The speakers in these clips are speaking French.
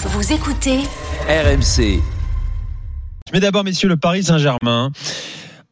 Vous écoutez RMC. Je mets d'abord, messieurs, le Paris Saint-Germain.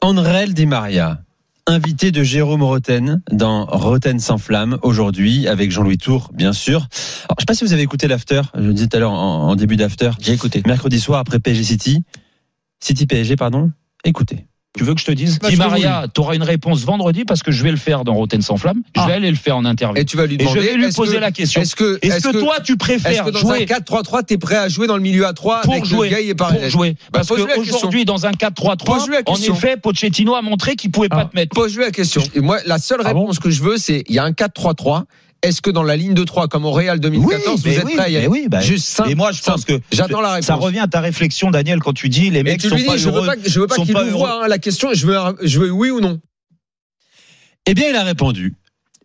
Andrel Di Maria, invité de Jérôme Roten dans Roten sans flamme aujourd'hui avec Jean-Louis Tour, bien sûr. Alors, je sais pas si vous avez écouté l'after. Je le disais tout à l'heure en, en début d'after. J'ai écouté. Mercredi soir après PSG City. City PSG, pardon. Écoutez. Tu veux que je te dise Bah, Di Maria, tu auras une réponse vendredi parce que je vais le faire dans Roten sans flamme. Je Ah. vais aller le faire en interview. Et tu vas lui Et demander. je vais lui poser que- la question. Est-ce que, Est-ce que, toi, tu préfères que dans jouer un 4-3-3, t'es prêt à jouer dans le milieu à 3 pour avec jouer, et par pour jouer. Bah, Parce question. qu'aujourd'hui, dans un 4-3-3, Pose-lui la en effet, Pochettino a montré qu'il pouvait pas Ah. te mettre. Pose-lui la question. Et moi, la seule Ah bon réponse que je veux, c'est il y a un 4-3-3. Est-ce que dans la ligne de 3, comme au Real 2014, vous mais êtes oui, prêt à y aller mais oui, bah, Juste simple. Et moi, je pense que J'attends la réponse. ça revient à ta réflexion, Daniel, quand tu dis les mecs tu sont pas je veux heureux. pas, je veux pas qu'il voit hein, la question. Je veux, je veux oui ou non. Eh bien, il a répondu.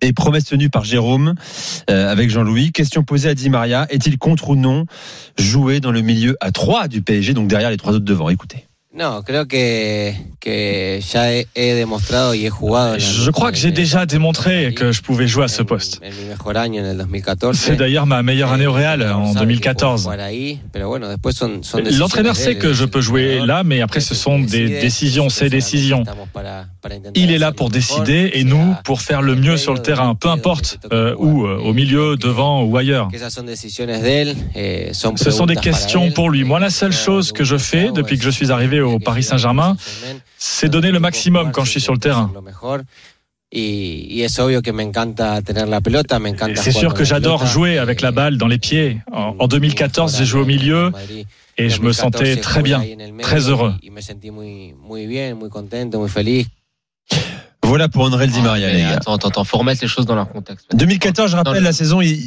Et promesse tenue par Jérôme euh, avec Jean-Louis. Question posée à Di Maria. Est-il contre ou non jouer dans le milieu à 3 du PSG, donc derrière les trois autres devant Écoutez. No, creo que, que ya he, he demostrado y he jugado. en la- Je crois que j'ai déjà démontré que je pouvais jouer à ce poste. En, en mi mejor año, en el 2014. C'est d'ailleurs ma meilleure année au Real en 2014. L'entraîneur sait que je peux jouer là, mais après ce sont des décisions, ses décisions. Il est là pour décider et nous pour faire le mieux sur le terrain, peu importe euh, où, euh, au milieu, devant ou ailleurs. eh, Ce sont des questions pour lui. Moi, la seule chose que je fais depuis que je suis arrivé au Paris Saint-Germain, c'est donner le maximum quand je suis sur le terrain. Et C'est sûr que j'adore jouer avec la balle dans les pieds. En, en 2014, j'ai joué au milieu et je me sentais très bien, très heureux. Voilà pour André Di Maria, les gars. Attends, attends, attends, faut remettre les choses dans leur contexte. 2014, je rappelle, la saison, il,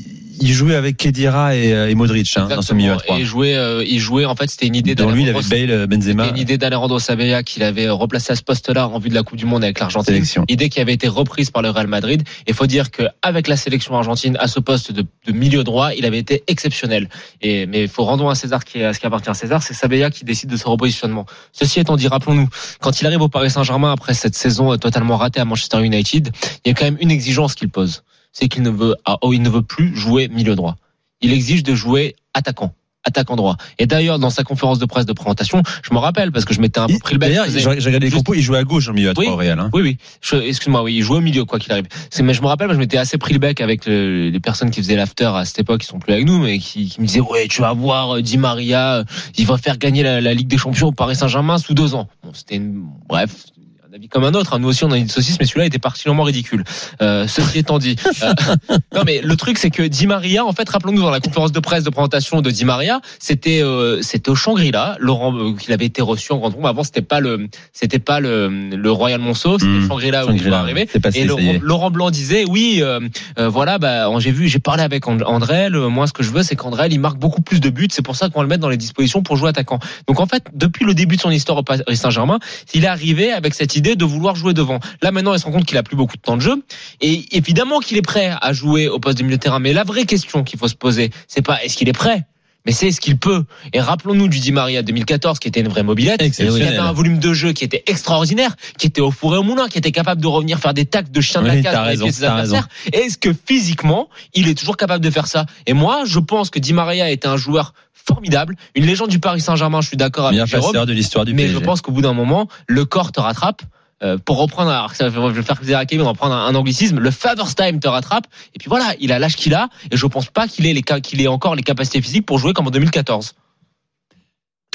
il jouait avec Kedira et, euh, et Modric hein, dans ce milieu à 3. Et il jouait, euh, il jouait, en fait, c'était une idée Dans lui, il avait d'Alejandro- Bale, euh, Benzema, une idée d'Alejandro Sabella qu'il avait replacé à ce poste-là en vue de la Coupe du Monde avec l'Argentine. Idée qui avait été reprise par le Real Madrid. Et faut dire qu'avec la sélection argentine à ce poste de, de milieu droit, il avait été exceptionnel. Et, mais il faut rendre à César qui, à ce qui appartient à César, c'est Sabella qui décide de ce repositionnement. Ceci étant dit, rappelons-nous, quand il arrive au Paris Saint-Germain après cette saison euh, totalement ratée à Manchester United, il y a quand même une exigence qu'il pose. C'est qu'il ne veut, ah, oh, il ne veut plus jouer milieu droit. Il exige de jouer attaquant. Attaquant droit. Et d'ailleurs, dans sa conférence de presse de présentation, je me rappelle parce que je m'étais un peu pris le bec. D'ailleurs, j'ai regardé les juste- compos, il jouait à gauche en milieu à 3 Oui. au Real. Hein. oui, oui. Excuse-moi, oui, il jouait au milieu, quoi qu'il arrive. Mais je me rappelle, je m'étais assez pris le bec avec le- les personnes qui faisaient l'after à cette époque, qui sont plus avec nous, mais qui, qui me disaient, ouais, tu vas voir, euh, Di Maria, euh, il va faire gagner la, la Ligue des Champions au Paris Saint-Germain sous deux ans. Bon, c'était une, bref. Un avis comme un autre. hein. Nous aussi, on a une saucisse, mais celui-là était particulièrement ridicule. Euh, ceci étant dit, euh, non mais le truc c'est que Di Maria, en fait, rappelons-nous dans la conférence de presse de présentation de Di Maria, c'était euh, c'était au Shangri-La, Laurent euh, qu'il avait été reçu en grande pompe. Avant, c'était pas le c'était pas le, le Royal Monceau, c'était Mmh. Shangri-La où il Shangri-La, va arriver. Et Laurent, Blanc disait oui, euh, voilà, bah j'ai vu, j'ai parlé avec And- Andrel. Moi, ce que je veux, c'est qu'Andrel il marque beaucoup plus de buts. C'est pour ça qu'on va le mettre dans les dispositions pour jouer attaquant. Donc en fait, depuis le début de son histoire au Paris Saint-Germain, il est arrivé avec cette idée de vouloir jouer devant. Là maintenant, il se rend compte qu'il a plus beaucoup de temps de jeu et évidemment qu'il est prêt à jouer au poste de milieu de terrain. Mais la vraie question qu'il faut se poser, c'est pas est-ce qu'il est prêt mais c'est est-ce qu'il peut Et rappelons-nous du Di Maria 2014 qui était une vraie mobilette, qui avait un volume de jeu qui était extraordinaire, qui était au four et au moulin, qui était capable de revenir faire des tacles de chien de Oui, la cage raison, ses adversaires. Est-ce que physiquement, il est toujours capable de faire ça? Et moi, je pense que Di Maria était un joueur formidable, une légende du Paris Saint-Germain, je suis d'accord avec Jérôme, de l'histoire du mais PSG. je pense qu'au bout d'un moment, le corps te rattrape. Euh, pour reprendre, alors ça, je vais faire plaisir à Kevin, on va prendre un, un anglicisme, le father's time te rattrape, et puis voilà, il a l'âge qu'il a, et je pense pas qu'il ait, les, qu'il ait encore les capacités physiques pour jouer comme en 2014.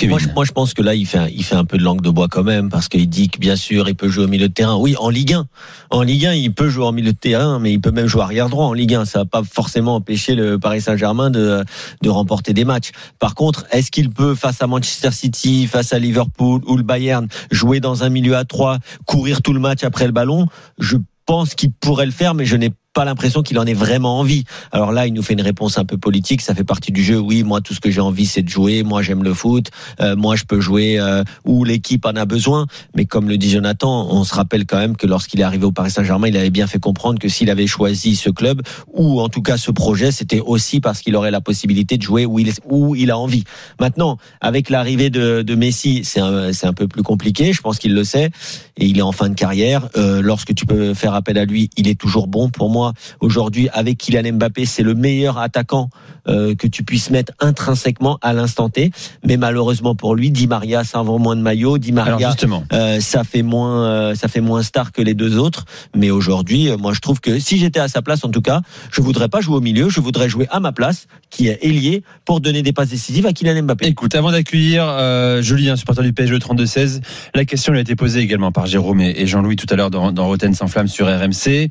Moi je, pense que là, il fait, un, peu de langue de bois quand même, parce qu'il dit que bien sûr, il peut jouer au milieu de terrain. Oui, en Ligue 1. En Ligue 1, il peut jouer en milieu de terrain, mais il peut même jouer arrière droit en Ligue 1. Ça va pas forcément empêcher le Paris Saint-Germain de, remporter des matchs. Par contre, est-ce qu'il peut, face à Manchester City, face à Liverpool ou le Bayern, jouer dans un milieu à 3, courir tout le match après le ballon? Je pense qu'il pourrait le faire, mais je n'ai pas l'impression qu'il en ait vraiment envie. Alors là, il nous fait une réponse un peu politique, ça fait partie du jeu. Oui, moi tout ce que j'ai envie c'est de jouer, moi j'aime le foot, euh, moi je peux jouer euh, où l'équipe en a besoin. Mais comme le dit Jonathan, on se rappelle quand même que lorsqu'il est arrivé au Paris Saint-Germain, il avait bien fait comprendre que s'il avait choisi ce club ou en tout cas ce projet, c'était aussi parce qu'il aurait la possibilité de jouer où il, où il a envie. Maintenant, avec l'arrivée de, de Messi, c'est un, un peu plus compliqué. Je pense qu'il le sait et il est en fin de carrière. Euh, lorsque tu peux faire appel à lui, il est toujours bon pour moi. Aujourd'hui, avec Kylian Mbappé, c'est le meilleur attaquant euh, que tu puisses mettre intrinsèquement à l'instant T. Mais malheureusement pour lui, Di Maria, ça vend moins de maillots. Di Maria, euh, ça fait moins, euh, ça fait moins star que les deux autres. Mais aujourd'hui, euh, moi, je trouve que si j'étais à sa place, en tout cas, je voudrais pas jouer au milieu, je voudrais jouer à ma place, qui est ailier, pour donner des passes décisives à Kylian Mbappé. écoute, avant d'accueillir Julien, supporter du PSG 32-16, la question lui a été posée également par Jérôme et, Jean-Louis tout à l'heure dans, dans Roten sans flamme sur RMC.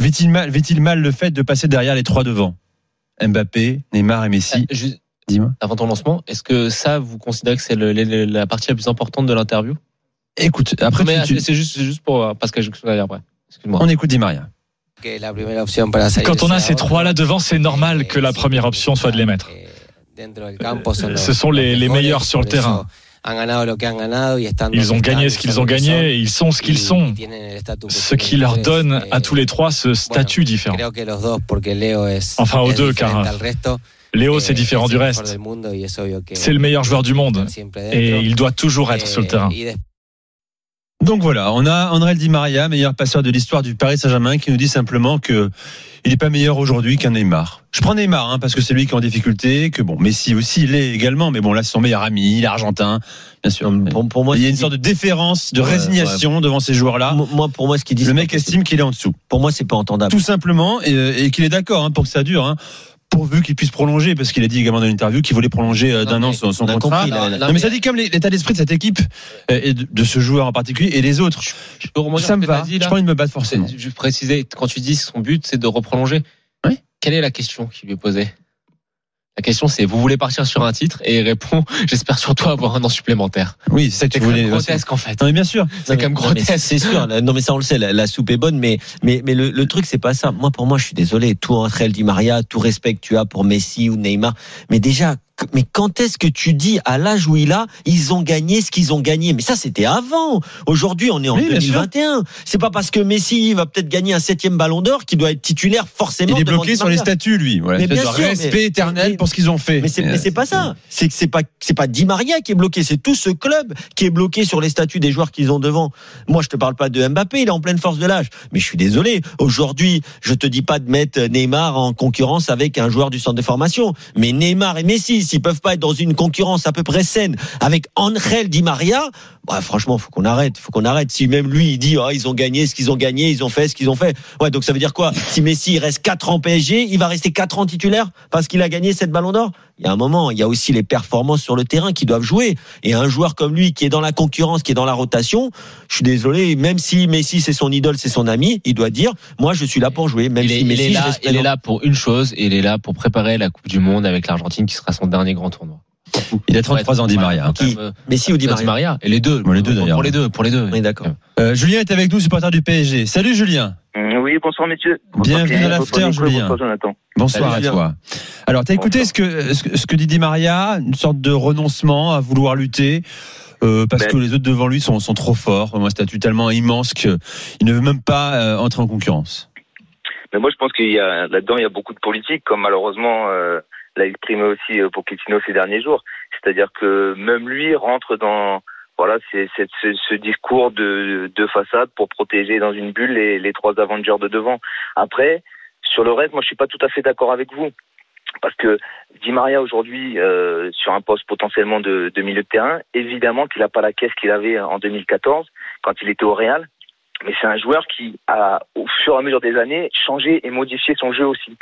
Vit-il mal, vit-il mal le fait de passer derrière les trois devant Mbappé, Neymar et Messi Euh, juste Dis-moi. avant ton lancement, est-ce que ça, vous considérez que c'est le- le- la partie la plus importante de l'interview? Écoute, après, Mais tu- tu- c'est juste, c'est juste pour euh, parce que je vais après. Excuse-moi. on écoute Di Maria. Quand on a ces otro, trois-là devant, c'est normal eh, que la première option soit de les mettre. eh, campo son Ce sont les- meilleurs sur le terrain. Han ganado lo que han ganado y estando Ils ont gagné ce qu'ils ont gagné et ils sont ce qu'ils sont. Ce qui leur donne à eh, tous les trois ce statut différent. Enfin, aux deux, car Léo, eh, c'est différent du reste. C'est le meilleur joueur du monde et il doit toujours être sur le Eh, terrain. Donc voilà, on a André Di Maria, meilleur passeur de l'histoire du Paris Saint-Germain, qui nous dit simplement que il n'est pas meilleur aujourd'hui qu'un Neymar. Je prends Neymar hein, parce que c'est lui qui est en difficulté, que bon, Messi aussi il l'est également, mais bon là c'est son meilleur ami, il est argentin, bien sûr. Pour, pour moi, il y a une sorte de déférence, de Ouais, résignation devant ces joueurs-là. Moi, pour moi, ce qu'il dit, Le mec estime qu'il est en dessous, Pour moi, c'est pas entendable. tout simplement, et, et qu'il est d'accord hein, pour que ça dure. Hein, pourvu qu'il puisse prolonger, parce qu'il a dit également dans l'interview qu'il voulait prolonger euh, d'un an son, contrat. compris, là, Non, Non, mais ça dit comme l'état d'esprit de cette équipe euh, et de, de ce joueur en particulier et les autres. Je peux Ça me va. dit, là pas envie de me battre forcément. Je quand tu dis son but, c'est de reprolonger. Oui. Quelle est la question qui lui est posée? La question, c'est vous voulez partir sur un titre? Et il répond j'espère surtout avoir un an supplémentaire. Oui, c'est ça que C'est tu quand voulais. même grotesque en fait. Non, mais bien sûr. C'est quand même Non, mais grotesque. C'est sûr. Non, mais ça, on le sait. La, la soupe est bonne, mais mais mais le, le truc, c'est pas ça. Moi, pour moi, je suis désolé. Tout entre elle, Di Maria, tout respect que tu as pour Messi ou Neymar, mais déjà. Mais quand est-ce que tu dis à l'âge où il a, ils ont gagné ce qu'ils ont gagné? Mais ça, c'était avant. Aujourd'hui, on est en Oui, bien sûr. 2021. C'est pas parce que Messi va peut-être gagner un septième Ballon d'or qu'il doit être titulaire forcément. Il est bloqué sur les statuts, lui. Voilà, Mais bien sûr, respect mais- éternel mais- pour ce qu'ils ont fait. Mais c'est mais c'est pas ça. C'est que c'est pas c'est pas Di Maria qui est bloqué, c'est tout ce club qui est bloqué sur les statuts des joueurs qu'ils ont devant. Moi, je te parle pas de Mbappé, il est en pleine force de l'âge. Mais je suis désolé. Aujourd'hui, je te dis pas de mettre Neymar en concurrence avec un joueur du centre de formation. Mais Neymar et Messi, s'ils peuvent pas être dans une concurrence à peu près saine avec Angel Di Maria, bah, franchement, faut qu'on arrête. Faut qu'on arrête. Si même lui, il dit, oh, ils ont gagné ce qu'ils ont gagné, ils ont fait ce qu'ils ont fait. Ouais, donc ça veut dire quoi? Si Messi, reste 4 ans PSG, il va rester 4 ans titulaire parce qu'il a gagné cette ballon d'or? Il y a un moment, il y a aussi les performances sur le terrain qui doivent jouer. Et un joueur comme lui, qui est dans la concurrence, qui est dans la rotation, je suis désolé, même si Messi, c'est son idole, c'est son ami, il doit dire, moi, je suis là pour jouer, même il, est, si il Messi, est là, il est là pour une chose, il est là pour préparer la Coupe du Monde avec l'Argentine qui sera son dernier grand tournoi. Il a 33 ans, Di Maria. Qui Euh, Messi ou Di Di Maria? Maria. Et les deux. Bon, les deux, d'ailleurs. Pour les deux, pour les deux. Oui, d'accord. Euh, Julien est avec nous, supporter du PSG. Salut Julien. Mm, Oui, bonsoir messieurs. Bienvenue Bonsoir, à l'after, Julien. Bonsoir Jonathan. Bonsoir Salut, à toi. Alors, t'as écouté ce que, ce que ce que dit Di Maria, une sorte de renoncement à vouloir lutter. euh, parce Ben. que les autres devant lui sont, sont trop forts, un statut tellement immense qu'il ne veut même pas euh, entrer en concurrence. Mais moi, je pense qu'il y a là-dedans, il y a beaucoup de politique, comme malheureusement euh, l'a exprimé aussi euh, Pochettino ces derniers jours. C'est-à-dire que même lui rentre dans voilà, c'est ce, ce discours de, de façade pour protéger dans une bulle les, les trois Avengers de devant. Après, sur le reste, moi, je suis pas tout à fait d'accord avec vous. Parce que Di Maria aujourd'hui euh, sur un poste potentiellement de, de milieu de terrain, évidemment qu'il n'a pas la caisse qu'il avait en 2014 quand il était au Real, mais c'est un joueur qui a au fur et à mesure des années changé et modifié son jeu aussi.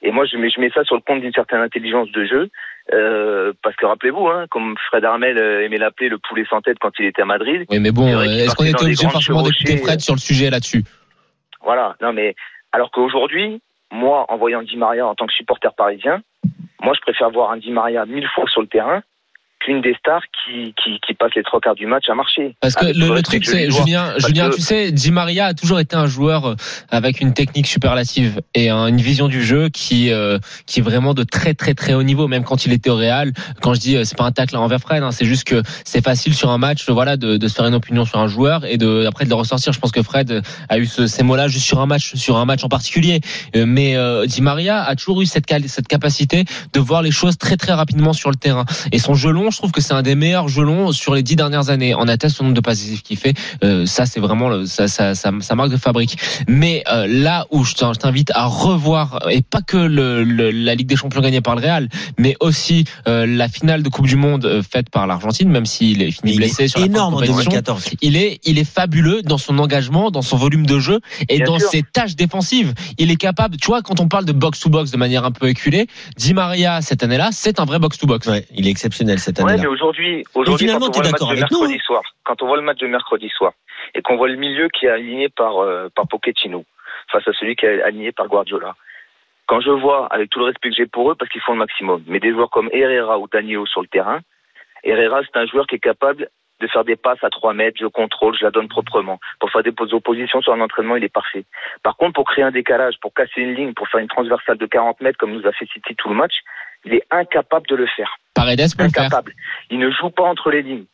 Et moi je mets, je mets ça sur le compte d'une certaine intelligence de jeu, euh, parce que rappelez-vous, hein, comme Fred Armel euh, aimait l'appeler le poulet sans tête quand il était à Madrid. Oui, mais bon, qu'il est-ce qu'on était obligé forcément d'écouter Fred sur le sujet là-dessus? Voilà, non mais alors qu'aujourd'hui, moi, en voyant Di Maria en tant que supporter parisien, moi je préfère voir un Di Maria mille fois sur le terrain qu'une des stars qui, qui, qui passe les trois quarts du match à marcher. Parce que le, le truc, c'est. Julien, Julien, que- tu sais, Di Maria a toujours été un joueur euh, avec une technique superlative et un- une vision du jeu qui, euh, qui est vraiment de très très très haut niveau. Même quand il était au Real, quand je dis euh, c'est pas un tacle envers Fred, hein, c'est juste que c'est facile sur un match, voilà, de, de se faire une opinion sur un joueur et de après de le ressortir. Je pense que Fred a eu ce- ces mots-là juste sur un match, sur un match en particulier. Euh, Mais euh, Di Maria a toujours eu cette, cette capacité de voir les choses très très rapidement sur le terrain. Et son jeu long, je trouve que c'est un des meilleurs jeux longs sur les dix dernières années. On atteste le nombre de passes décisives qu'il fait. Euh, ça, c'est vraiment le- ça, ça, ça, ça marque de fabrique. Mais euh, là où je t'in- je t'invite à revoir, et pas que le, le- la Ligue des Champions gagnée par le Real, mais aussi euh, la finale de Coupe du Monde euh, faite par l'Argentine, même s'il est fini Mais il blessé est sur la énorme en compétition. 2014. Il est, il est fabuleux dans son engagement, dans son volume de jeu et Bien dans sûr. ses tâches défensives. Il est capable, tu vois, quand on parle de box to box de manière un peu éculée, Di Maria cette année-là, c'est un vrai box to box. Ouais, il est exceptionnel cette Ouais, année-là. mais aujourd'hui, aujourd'hui, quand on voit le match de nous, mercredi soir, quand on voit le match de mercredi soir, et qu'on voit le milieu qui est aligné par euh, par Pochettino face à celui qui est aligné par Guardiola. Quand je vois, avec tout le respect que j'ai pour eux, parce qu'ils font le maximum, mais des joueurs comme Herrera ou Danilo sur le terrain, Herrera c'est un joueur qui est capable de faire des passes à 3 mètres, je contrôle, je la donne proprement. Pour faire des oppositions sur un entraînement, il est parfait. Par contre, pour créer un décalage, pour casser une ligne, pour faire une transversale de 40 mètres, comme nous a fait City tout le match, il est incapable de le faire Paredes. Il ne joue pas entre les lignes.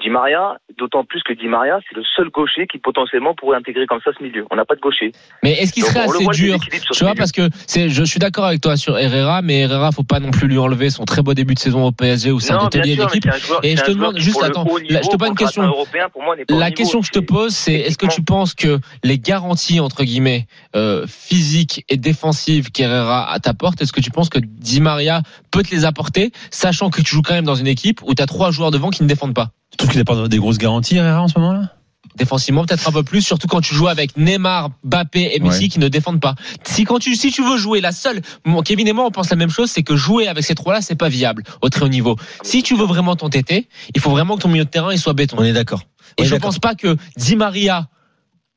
Di Maria, d'autant plus que Di Maria, c'est le seul gaucher qui potentiellement pourrait intégrer comme ça ce milieu. On n'a pas de gaucher. Mais est-ce qu'il serait assez dur Tu vois, parce que c'est, je suis d'accord avec toi sur Herrera, mais Herrera, faut pas non plus lui enlever son très beau début de saison au PSG où c'est un d'équipe. Et je te demande juste, attends, je te pose une question. Européen, pour moi, n'est pas au La niveau. question que je te pose, c'est est-ce que tu penses que les garanties entre guillemets euh, physiques et défensives qu'Herrera t'apporte, est-ce que tu penses que Di Maria peut te les apporter, sachant que tu joues quand même dans une équipe où tu as trois joueurs devant qui ne défendent pas? Je trouve qu'il apporte des grosses garanties, Herrera, en ce moment-là? Défensivement, peut-être un peu plus, surtout quand tu joues avec Neymar, Mbappé et Messi Ouais. qui ne défendent pas. Si quand tu si tu veux jouer, la seule, bon, Kevin et moi on pense la même chose, c'est que jouer avec ces trois-là c'est pas viable au très haut niveau. Si tu veux vraiment t'entêter, il faut vraiment que ton milieu de terrain il soit béton. On est d'accord. Et je pense pas que Di Maria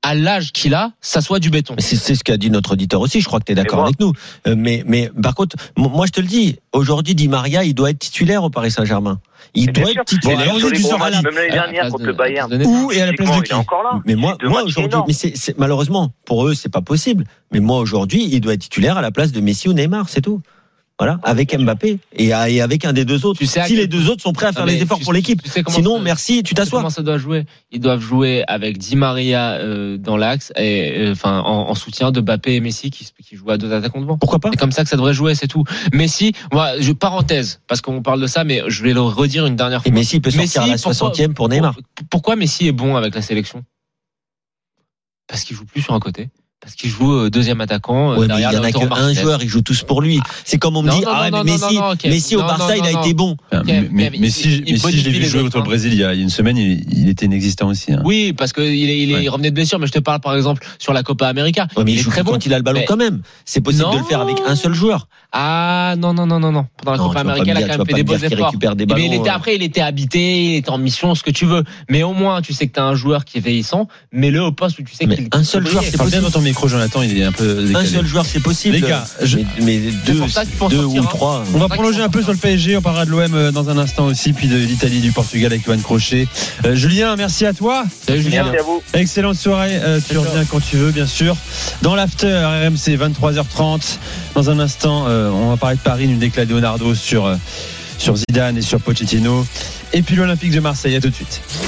à l'âge qu'il a, ça soit du béton. C'est ce qu'a dit notre auditeur aussi. Je crois que tu es d'accord avec nous. Euh, Mais, mais par contre, moi je te le dis, aujourd'hui, Di Maria, il doit être titulaire au Paris Saint-Germain. Il doit sûr. être titulaire. Bon, gros Sorali. matchs, Même l'année dernière contre de- le Bayern. Ou et à la place de qui là. Mais moi, moi aujourd'hui, mais c'est- malheureusement pour eux, c'est pas possible. Mais moi aujourd'hui, il doit être titulaire à la place de Messi ou Neymar, c'est tout. Voilà, avec Mbappé et, et avec un des deux autres. Tu sais si les deux autres sont prêts à faire mais les efforts tu- pour l'équipe. tu sais Sinon, ça- merci, tu t'assois. Comment ça doit jouer Ils doivent jouer avec Di Maria euh, dans l'axe et euh, enfin en, en soutien de Mbappé et Messi qui, qui jouent à deux attaquants devant. Pourquoi pas C'est comme ça que ça devrait jouer, c'est tout. Messi, moi, je parenthèse parce qu'on parle de ça, mais je vais le redire une dernière Et fois. Messi peut sortir à la pourquoi- 60e pour Neymar. Pourquoi Messi est bon avec la sélection? Parce qu'il joue plus sur un côté. Parce qu'il joue euh, deuxième attaquant. euh, Ouais, il y en a qu'un joueur, ils jouent tous pour lui. C'est comme on me dit, non, ah, non, mais Messi, non, non, ok. Messi au Non, Barça, non, il a non, été bon. Kev, mais, si, mais si je l'ai vu jouer contre le. Brésil il y a une semaine, il, il était inexistant aussi. hein. Oui, parce qu'il il, il, Ouais. il revenait de blessure, mais je te parle par exemple sur la Copa América. Ouais, mais il joue très bon. quand il a le ballon Mais- quand même. C'est possible de le faire avec un seul joueur. Ah non non non non non. Pendant la Copa América, il a quand même fait des beaux efforts. récupère des Mais il était euh. après, il était habité, il était en mission, ce que tu veux. Mais au moins, tu sais que tu as un joueur qui est vieillissant, mais le au poste où tu sais qu'il un seul joueur, c'est possible. Micro, Jonathan, il est un peu décalé. Un seul joueur, c'est possible. Les gars, je- mais, mais deux, deux ou un. trois. On va prolonger un peu sur le PSG, on parlera de l'OM dans un instant aussi, puis de l'Italie, du Portugal avec Johan Crochet. Euh, Julien, merci à toi. Salut, Julien. Merci à vous. Excellente soirée, euh, tu reviens quand tu veux, bien sûr. Dans l'after, RMC, 23h30. Dans un instant, euh, on va parler de Paris, une déclat de Leonardo sur, euh, sur Zidane et sur Pochettino. Et puis l'Olympique de Marseille, à tout de suite.